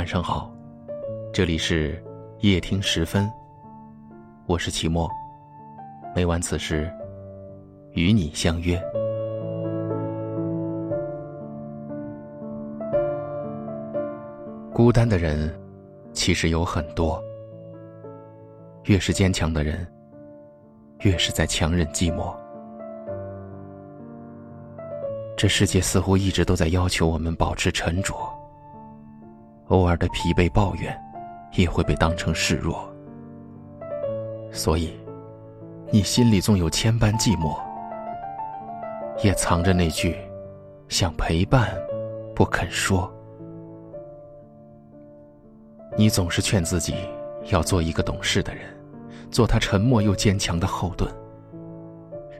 晚上好，这里是夜听时分，我是齐墨，每晚此时与你相约。孤单的人其实有很多，越是坚强的人，越是在强忍寂寞。这世界似乎一直都在要求我们保持沉着。偶尔的疲惫抱怨，也会被当成示弱。所以，你心里总有千般寂寞，也藏着那句想陪伴，不肯说。你总是劝自己要做一个懂事的人，做他沉默又坚强的后盾。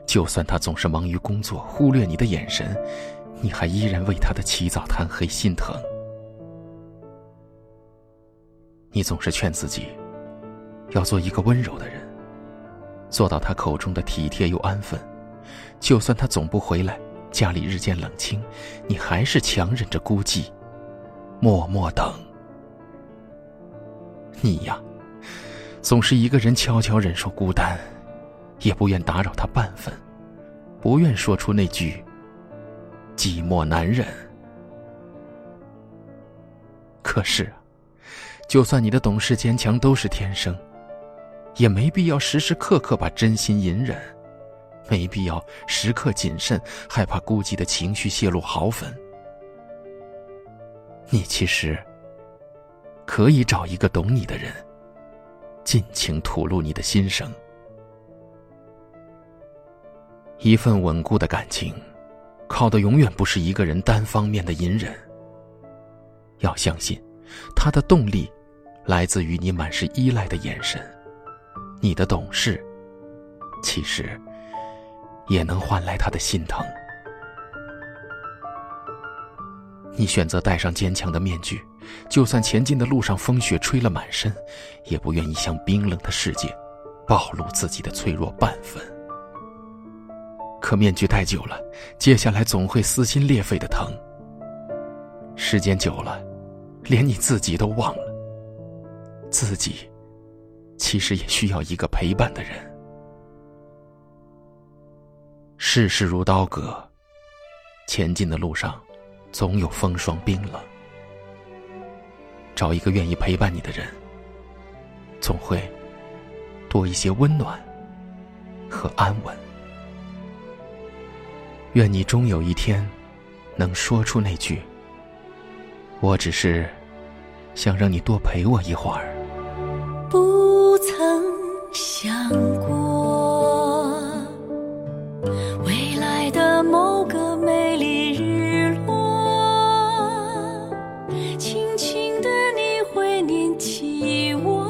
就算他总是忙于工作，忽略你的眼神，你还依然为他的起早贪黑心疼。你总是劝自己，要做一个温柔的人，做到他口中的体贴又安分。就算他总不回来，家里日渐冷清，你还是强忍着孤寂，默默等。你呀，总是一个人悄悄忍受孤单，也不愿打扰他半分，不愿说出那句“寂寞难忍”。可是。就算你的懂事坚强都是天生，也没必要时时刻刻把真心隐忍，没必要时刻谨慎，害怕孤寂的情绪泄露毫分。你其实可以找一个懂你的人，尽情吐露你的心声。一份稳固的感情，靠的永远不是一个人单方面的隐忍。要相信，他的动力。来自于你满是依赖的眼神，你的懂事，其实也能换来他的心疼。你选择戴上坚强的面具，就算前进的路上风雪吹了满身，也不愿意向冰冷的世界暴露自己的脆弱半分。可面具戴久了，接下来总会撕心裂肺的疼。时间久了，连你自己都忘了。自己，其实也需要一个陪伴的人。世事如刀割，前进的路上，总有风霜冰冷。找一个愿意陪伴你的人，总会多一些温暖和安稳。愿你终有一天，能说出那句：“我只是想让你多陪我一会儿。”不曾想过，未来的某个美丽日落，轻轻的你会念起我，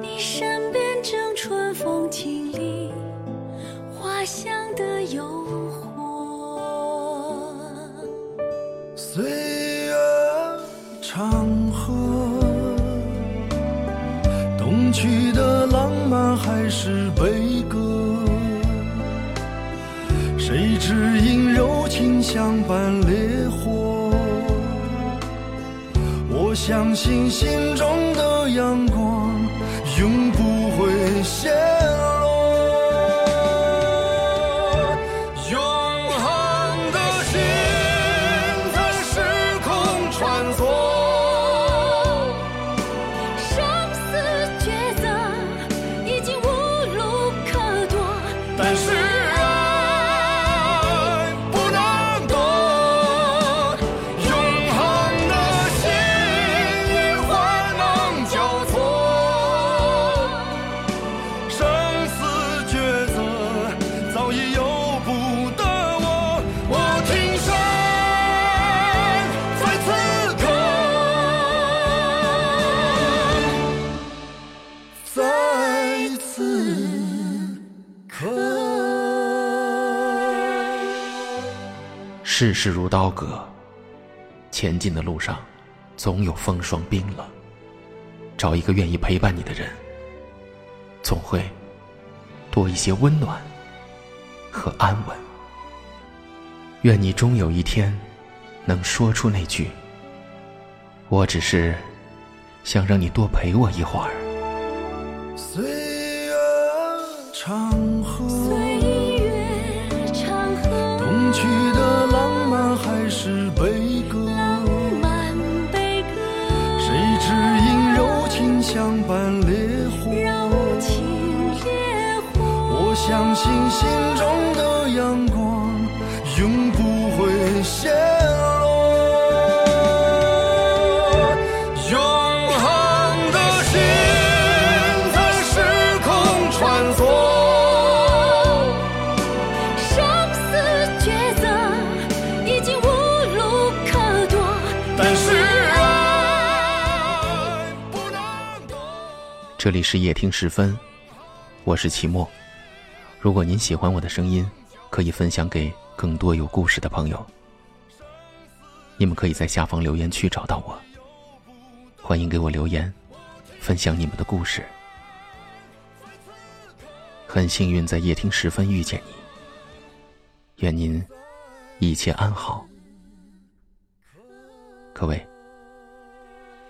你身边正春风经历花香的诱惑，岁月长河。去的浪漫还是悲歌？谁知因柔情相伴烈火？我相信心中的阳光永不会谢世事如刀割，前进的路上，总有风霜冰冷。找一个愿意陪伴你的人，总会多一些温暖和安稳。愿你终有一天，能说出那句我只是想让你多陪我一会儿。岁月长河，悲歌？浪漫悲歌，谁知因柔情相伴烈火？柔情烈火。我相信心中的阳光永不会泄这里是夜听时分，我是齐墨。如果您喜欢我的声音，可以分享给更多有故事的朋友。你们可以在下方留言区找到我，欢迎给我留言，分享你们的故事。很幸运在夜听时分遇见你，愿您一切安好。各位，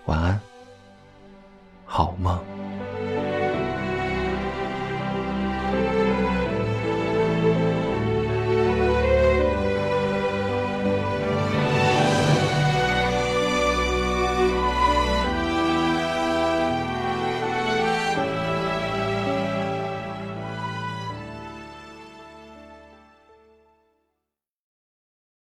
晚安，好梦。